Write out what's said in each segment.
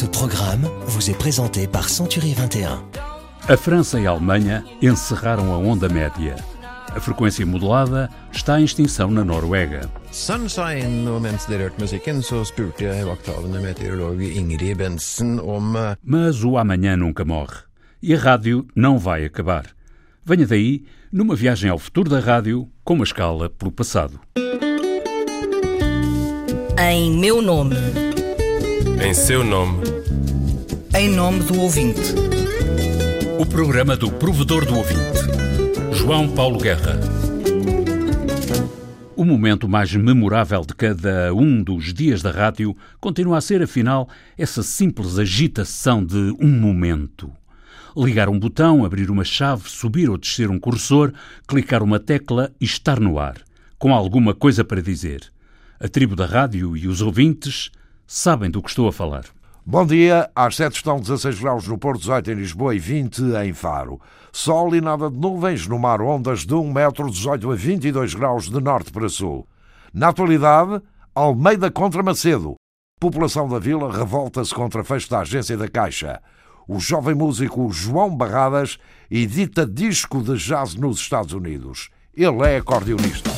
Ce programme vous est présenté par Century 21. A França e a Alemanha encerraram a onda média. A frequência modulada está em extinção na Noruega. Sunshine, og mens dere hørte musikken, så spurte jeg vakthavende meteorolog Ingrid Bensen om eh, Mas o amanhã nunca morre. E a rádio não vai acabar. Venha daí, numa viagem ao futuro da rádio, com uma escala pelo passado. Em meu nome. Em seu nome, Em nome do ouvinte. O programa do provedor do ouvinte. João Paulo Guerra. O momento mais memorável de cada um dos dias da rádio continua a ser, afinal, essa simples agitação de um momento. Ligar um botão, abrir uma chave, subir ou descer um cursor, clicar uma tecla e estar no ar, com alguma coisa para dizer. A tribo da rádio e os ouvintes sabem do que estou a falar. Bom dia, às 7 estão 16 graus no Porto 18 em Lisboa e 20 em Faro. Sol e nada de nuvens, no mar ondas de 1 metro 18 a 22 graus de norte para sul. Na atualidade, Almeida contra Macedo. População da vila revolta-se contra fecho da agência da Caixa. O jovem músico João Barradas edita disco de jazz nos Estados Unidos. Ele é acordeonista.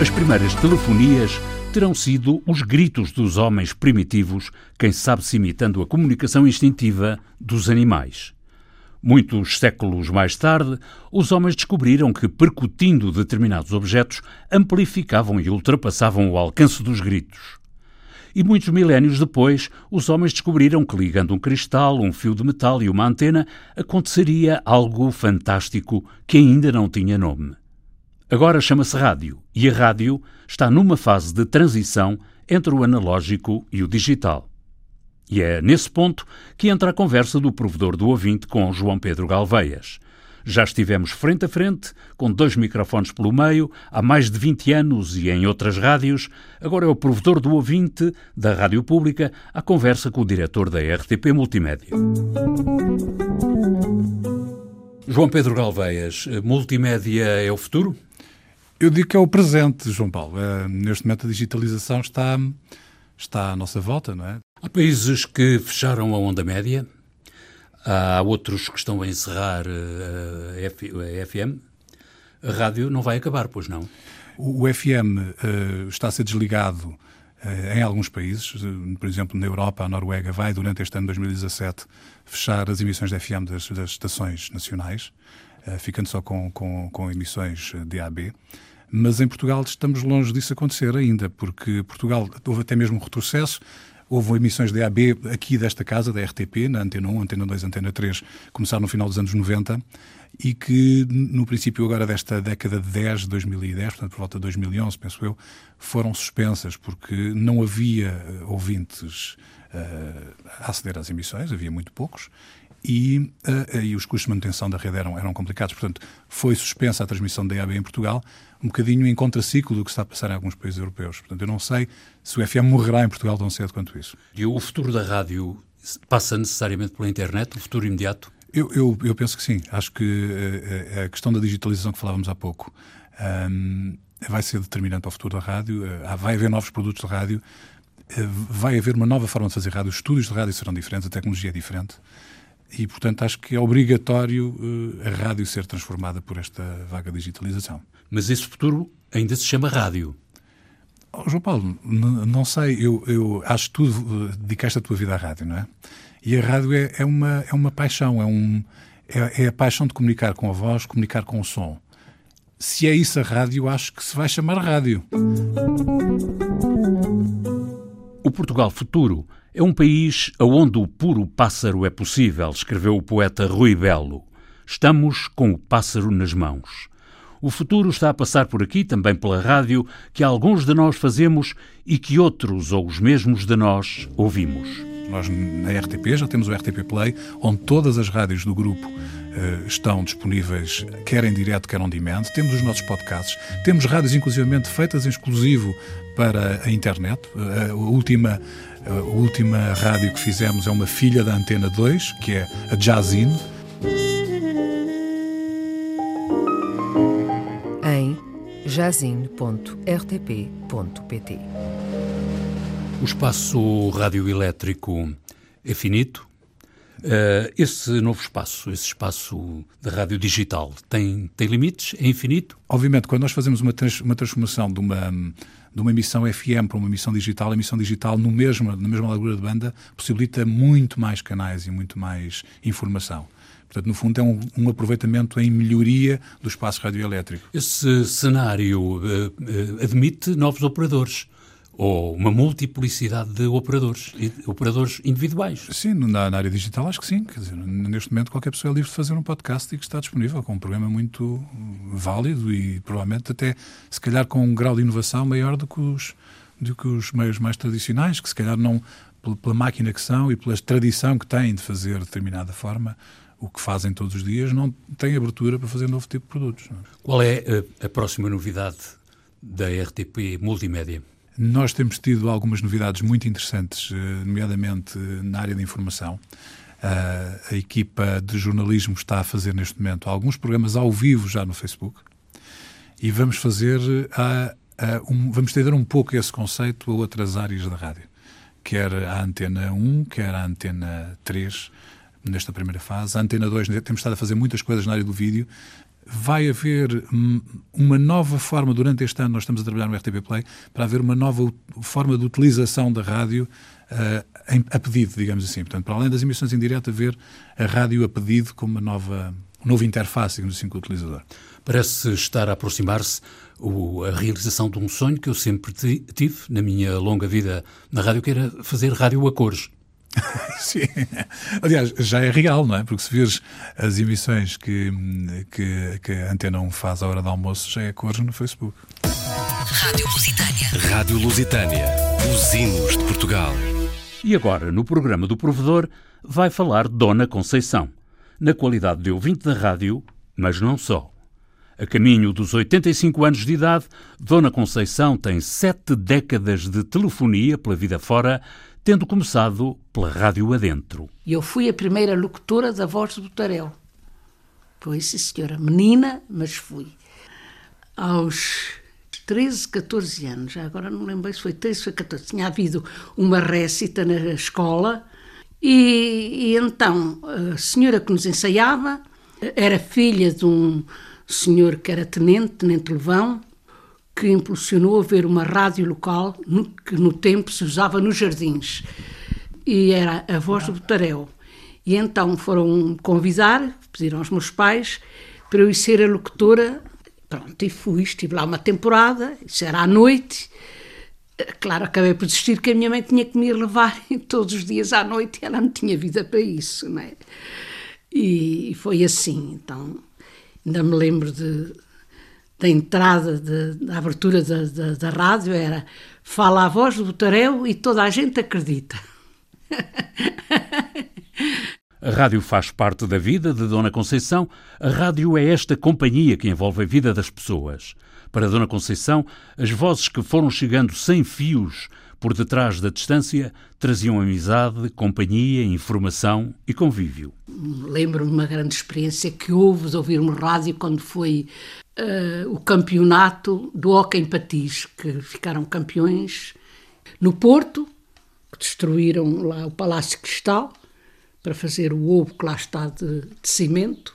As primeiras telefonias terão sido os gritos dos homens primitivos, quem sabe se imitando a comunicação instintiva dos animais. Muitos séculos mais tarde, os homens descobriram que, percutindo determinados objetos, amplificavam e ultrapassavam o alcance dos gritos. E muitos milénios depois, os homens descobriram que, ligando um cristal, um fio de metal e uma antena, aconteceria algo fantástico que ainda não tinha nome. Agora chama-se rádio, e a rádio está numa fase de transição entre o analógico e o digital. E é nesse ponto que entra a conversa do provedor do ouvinte com João Pedro Galveias. Já estivemos frente a frente, com dois microfones pelo meio, há mais de 20 anos e em outras rádios. Agora é o provedor do ouvinte da Rádio Pública à conversa com o diretor da RTP Multimédia. João Pedro Galveias, multimédia é o futuro? Eu digo que é o presente, João Paulo. Eh, neste momento a digitalização está, está à nossa volta, não é? Há países que fecharam a onda média, há outros que estão a encerrar eh, a FM. A rádio não vai acabar, pois não? O, FM eh, está a ser desligado eh, em alguns países. Por exemplo, na Europa, a Noruega vai, durante este ano 2017, fechar as emissões de FM das, das estações nacionais, ficando só com, com, com emissões eh, DAB. Mas em Portugal estamos longe disso acontecer ainda, porque Portugal houve até mesmo um retrocesso. Houve emissões de AB aqui desta casa, da RTP, na Antena 1, Antena 2, Antena 3, começaram no final dos anos 90 e que, no princípio agora desta década de 10, 2010, portanto por volta de 2011, penso eu, foram suspensas porque não havia ouvintes eh, a aceder às emissões, havia muito poucos, e, eh, e os custos de manutenção da rede eram, eram complicados. Portanto, foi suspensa a transmissão da EAB em Portugal, um bocadinho em contraciclo do que está a passar em alguns países europeus. Portanto, eu não sei se o FM morrerá em Portugal tão cedo quanto isso. E o futuro da rádio passa necessariamente pela internet, o futuro imediato? Eu, eu, eu penso que sim. Acho que eh, a questão da digitalização que falávamos há pouco ahm, vai ser determinante para o futuro da rádio. Vai haver novos produtos de rádio, vai haver uma nova forma de fazer rádio. Os estúdios de rádio serão diferentes, a tecnologia é diferente. E, portanto, acho que é obrigatório eh, a rádio ser transformada por esta vaga digitalização. Mas esse futuro ainda se chama rádio. Oh, João Paulo, não sei, eu, eu acho que tu eh, dedicaste a tua vida à rádio, não é? E a rádio é, é uma, é uma paixão, é, um, é, é a paixão de comunicar com a voz, comunicar com o som. Se é isso a rádio, acho que se vai chamar rádio. O Portugal futuro é um país onde o puro pássaro é possível, escreveu o poeta Rui Belo. Estamos com o pássaro nas mãos. O futuro está a passar por aqui, também pela rádio, que alguns de nós fazemos e que outros, ou os mesmos de nós, ouvimos. Nós na RTP já temos o RTP Play, onde todas as rádios do grupo estão disponíveis, quer em direto, quer on demand. Temos os nossos podcasts, temos rádios inclusivamente feitas em exclusivo para a internet. Eh, a última a última rádio que fizemos é uma filha da Antena 2, que é a Jazzin. em jazin.rtp.pt. O espaço radioelétrico é finito. Uh, esse novo espaço, esse espaço da rádio digital, tem, tem limites? É infinito? Obviamente, quando nós fazemos uma, trans, uma transformação de uma, de uma emissão FM para uma emissão digital, a emissão digital no mesmo, na mesma largura de banda possibilita muito mais canais e muito mais informação. Portanto, no fundo, é um, um, aproveitamento em melhoria do espaço radioelétrico. Esse cenário uh, uh, admite novos operadores ou uma multiplicidade de operadores, operadores individuais. Sim, na, na, área digital acho que sim. Quer dizer, neste momento qualquer pessoa é livre de fazer um podcast e que está disponível com um programa muito válido e provavelmente até, se calhar, com um grau de inovação maior do que os, do que os meios mais tradicionais, que se calhar não, pela máquina que são e pela tradição que têm de fazer de determinada forma, o que fazem todos os dias, não têm abertura para fazer novo tipo de produtos. Qual é a, a próxima novidade da RTP Multimédia? Nós temos tido algumas novidades muito interessantes, eh, nomeadamente na área da informação. A equipa de jornalismo está a fazer neste momento alguns programas ao vivo já no Facebook e vamos fazer a, a, um, vamos estender um pouco esse conceito a outras áreas da rádio, quer a antena 1, quer a antena 3, nesta primeira fase. A Antena 2 temos estado a fazer muitas coisas na área do vídeo vai haver uma nova forma, durante este ano nós estamos a trabalhar no RTP Play, para haver uma nova forma de utilização da rádio uh, em, a pedido, digamos assim. Portanto, para além das emissões em direto, haver a rádio a pedido como uma nova, nova interface, digamos assim, com o utilizador. Parece estar a aproximar-se a realização de um sonho que eu sempre tive na minha longa vida na rádio, que era fazer rádio a cores. Sim. Aliás, já é real, não é? Porque se vires as emissões que, que, que a Antena 1 faz à hora do almoço, já é cores no Facebook. Rádio Lusitânia. Rádio Lusitânia. Os hinos de Portugal. E agora, no programa do Provedor, vai falar Dona Conceição, na qualidade de ouvinte da rádio, mas não só. A caminho dos 85 anos de idade, Dona Conceição tem sete décadas de telefonia pela vida fora tendo começado pela Rádio Adentro. Eu fui a primeira locutora da Voz do Tarel. Pois, sim, senhora. Menina, mas fui. Aos 13, 14 anos, já agora não lembro se foi 13 ou 14, tinha havido uma récita na escola e, e então a senhora que nos ensaiava era filha de um senhor que era tenente, tenente Levão, que impulsionou a ver uma rádio local no, que no tempo se usava nos jardins. E era a voz do Taréu. E então foram convidar, pediram aos meus pais para eu ir ser a locutora. Pronto, e fui, estive lá uma temporada, isso era à noite. Claro, acabei por desistir porque a minha mãe tinha que me levar todos os dias à noite e ela não tinha vida para isso, não é? E foi assim, então ainda me lembro de da entrada, de, da abertura da, da, da, rádio era fala a voz do Botarel e toda a gente acredita. A rádio faz parte da vida de Dona Conceição. A rádio é esta companhia que envolve a vida das pessoas. Para Dona Conceição, as vozes que foram chegando sem fios por detrás da distância traziam amizade, companhia, informação e convívio. Lembro-me uma grande experiência que houve de ouvir uma rádio quando foi uh, o campeonato do Hockey em Patins, que ficaram campeões no Porto, que destruíram lá o Palácio Cristal para fazer o ovo que lá está de, de cimento.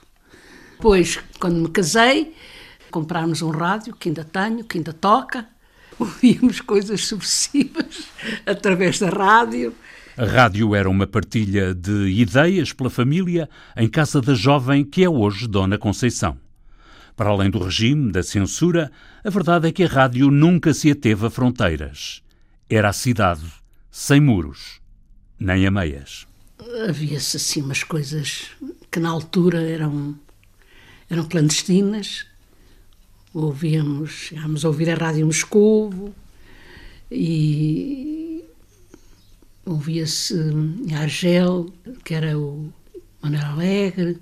Depois, quando me casei, comprámos um rádio que ainda tenho, que ainda toca. Ouvíamos coisas subversivas através da rádio. A rádio era uma partilha de ideias pela família em casa da jovem que é hoje Dona Conceição. Para além do regime, da censura, a verdade é que a rádio nunca se ateve a fronteiras. Era a cidade, sem muros, nem a meias. Havia-se assim umas coisas que na altura eram, eram clandestinas. Ouvíamos, chegámos a ouvir a Rádio Moscovo e ouvia-se em Argel, que era o Manuel Alegre,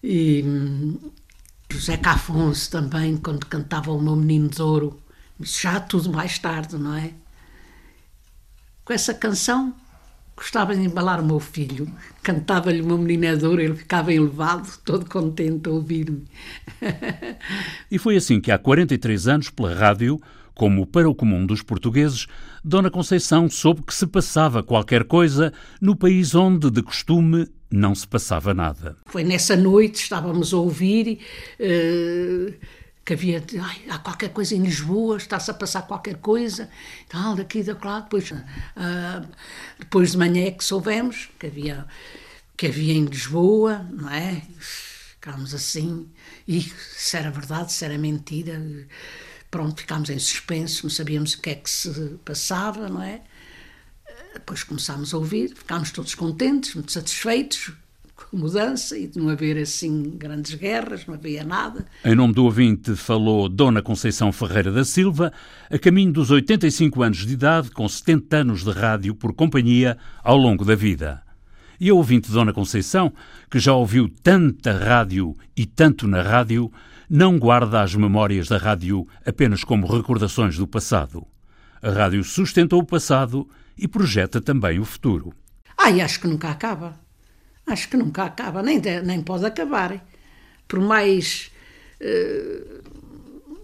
e José Cafonso também, quando cantava O Meu Menino de Ouro, já tudo mais tarde, não é? Com essa canção, gostava de embalar o meu filho. Cantava-lhe é de Ouro, ele ficava elevado, todo contente a ouvir-me. e foi assim que há 43 anos, pela rádio, como para o comum dos portugueses, Dona Conceição soube que se passava qualquer coisa no país onde, de costume, não se passava nada. Foi nessa noite, estávamos a ouvir uh, que havia. Ai, há qualquer coisa em Lisboa, está-se a passar qualquer coisa, tal, daqui, da lá. Depois, uh, depois de manhã é que soubemos que havia, que havia em Lisboa, não é? Ficámos assim, e se era verdade, se era mentira pronto, ficámos em suspenso, não sabíamos o que é que se passava, não é? Depois começámos a ouvir, ficámos todos contentes, muito satisfeitos mudança e de não haver assim grandes guerras, não havia nada. Em nome do ouvinte falou Dona Conceição Ferreira da Silva, a caminho dos 85 anos de idade, com 70 anos de rádio por companhia ao longo da vida. E a ouvinte Dona Conceição, que já ouviu tanta rádio e tanto na rádio, não guarda as memórias da rádio apenas como recordações do passado. A rádio sustenta o passado e projeta também o futuro. Ai, acho que nunca acaba. Acho que nunca acaba, nem, nem pode acabar. Por mais uh,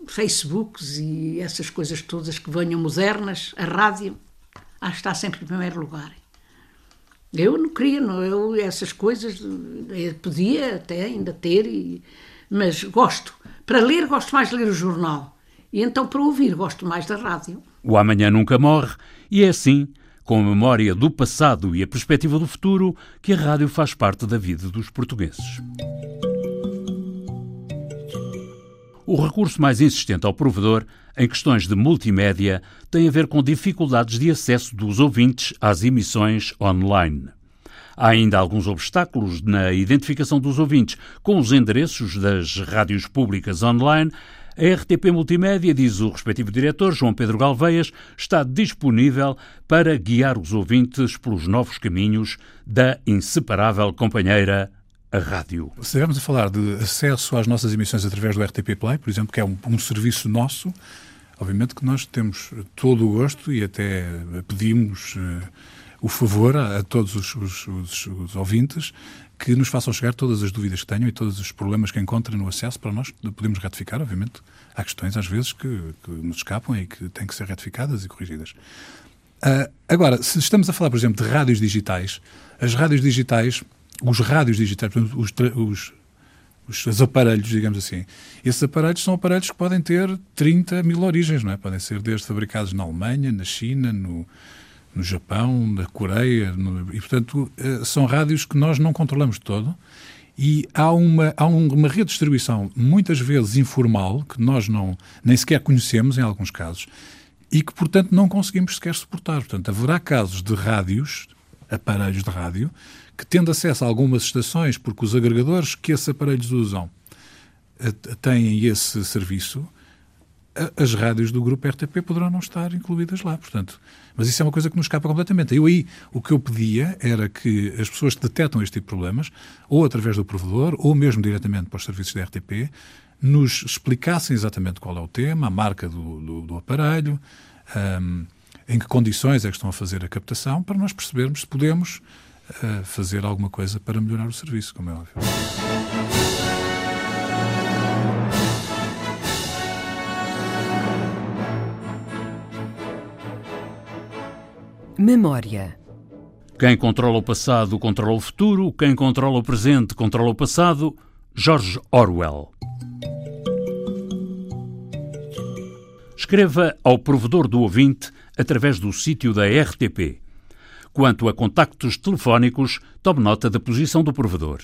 Facebooks e essas coisas todas que venham modernas, a rádio acho está sempre em primeiro lugar. Eu não queria, não, eu essas coisas eu podia até ainda ter e mas gosto. Para ler, gosto mais de ler o jornal. E então, para ouvir, gosto mais da rádio. O amanhã nunca morre, e é assim, com a memória do passado e a perspectiva do futuro, que a rádio faz parte da vida dos portugueses. O recurso mais insistente ao provedor, em questões de multimédia, tem a ver com dificuldades de acesso dos ouvintes às emissões online. Há ainda alguns obstáculos na identificação dos ouvintes com os endereços das rádios públicas online. A RTP Multimédia, diz o respectivo diretor, João Pedro Galveias, está disponível para guiar os ouvintes pelos novos caminhos da inseparável companheira a rádio. Se estivermos a falar de acesso às nossas emissões através do RTP Play, por exemplo, que é um, um serviço nosso, obviamente que nós temos todo o gosto e até pedimos. Uh, o favor a, a todos os, os, os, os, ouvintes que nos façam chegar todas as dúvidas que tenham e todos os problemas que encontrem no acesso para nós podemos retificar, obviamente. Há questões, às vezes, que, que nos escapam e que têm que ser retificadas e corrigidas. Uh, agora, se estamos a falar, por exemplo, de rádios digitais, as rádios digitais, os rádios digitais, os, os, os, aparelhos, digamos assim, esses aparelhos são aparelhos que podem ter 30 mil origens, não é? Podem ser desde fabricados na Alemanha, na China, no, no Japão, na Coreia, no, e portanto eh, são rádios que nós não controlamos todo e há uma, há uma redistribuição muitas vezes informal que nós não nem sequer conhecemos em alguns casos e que portanto não conseguimos sequer suportar. Portanto haverá casos de rádios, aparelhos de rádio, que tendo acesso a algumas estações porque os agregadores que esses aparelhos usam eh, têm esse serviço as rádios do grupo RTP poderão não estar incluídas lá, portanto. Mas isso é uma coisa que nos escapa completamente. Eu aí, o que eu pedia era que as pessoas que detectam este tipo de problemas, ou através do provedor, ou mesmo diretamente para os serviços da RTP, nos explicassem exatamente qual é o tema, a marca do, do, do aparelho, um, em que condições é que estão a fazer a captação, para nós percebermos se podemos uh, fazer alguma coisa para melhorar o serviço, como é óbvio. Memória. Quem controla o passado controla o futuro, quem controla o presente controla o passado. George Orwell. Escreva ao provedor do ouvinte através do sítio da RTP. Quanto a contactos telefónicos, tome nota da posição do provedor.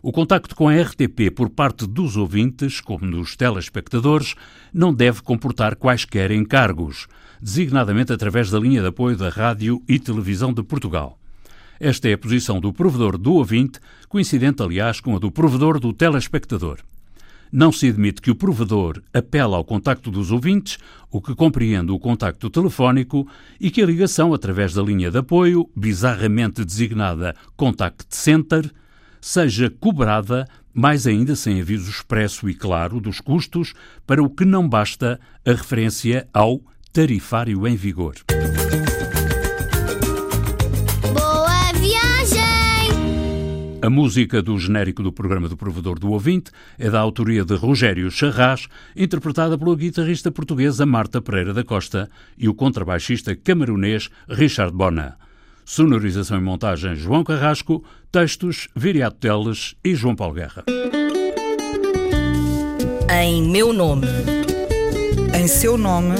O contacto com a RTP por parte dos ouvintes, como dos telespectadores, não deve comportar quaisquer encargos designadamente através da linha de apoio da Rádio e Televisão de Portugal. Esta é a posição do provedor do ouvinte, coincidente, aliás, com a do provedor do telespectador. Não se admite que o provedor apela ao contacto dos ouvintes, o que compreende o contacto telefónico, e que a ligação através da linha de apoio, bizarramente designada Contact Center, seja cobrada, mais ainda sem aviso expresso e claro dos custos, para o que não basta a referência ao tarifário em vigor. Boa viagem! A música do genérico do programa do Provedor do Ouvinte é da autoria de Rogério Charras, interpretada pela guitarrista portuguesa Marta Pereira da Costa e o contrabaixista camerunês Richard Bona. Sonorização e montagem João Carrasco, textos Viriato Teles e João Paulo Guerra. Em meu nome. Em seu nome.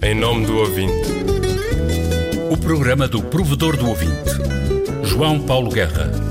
Em nome do ouvinte. O programa do Provedor do Ouvinte. João Paulo Guerra.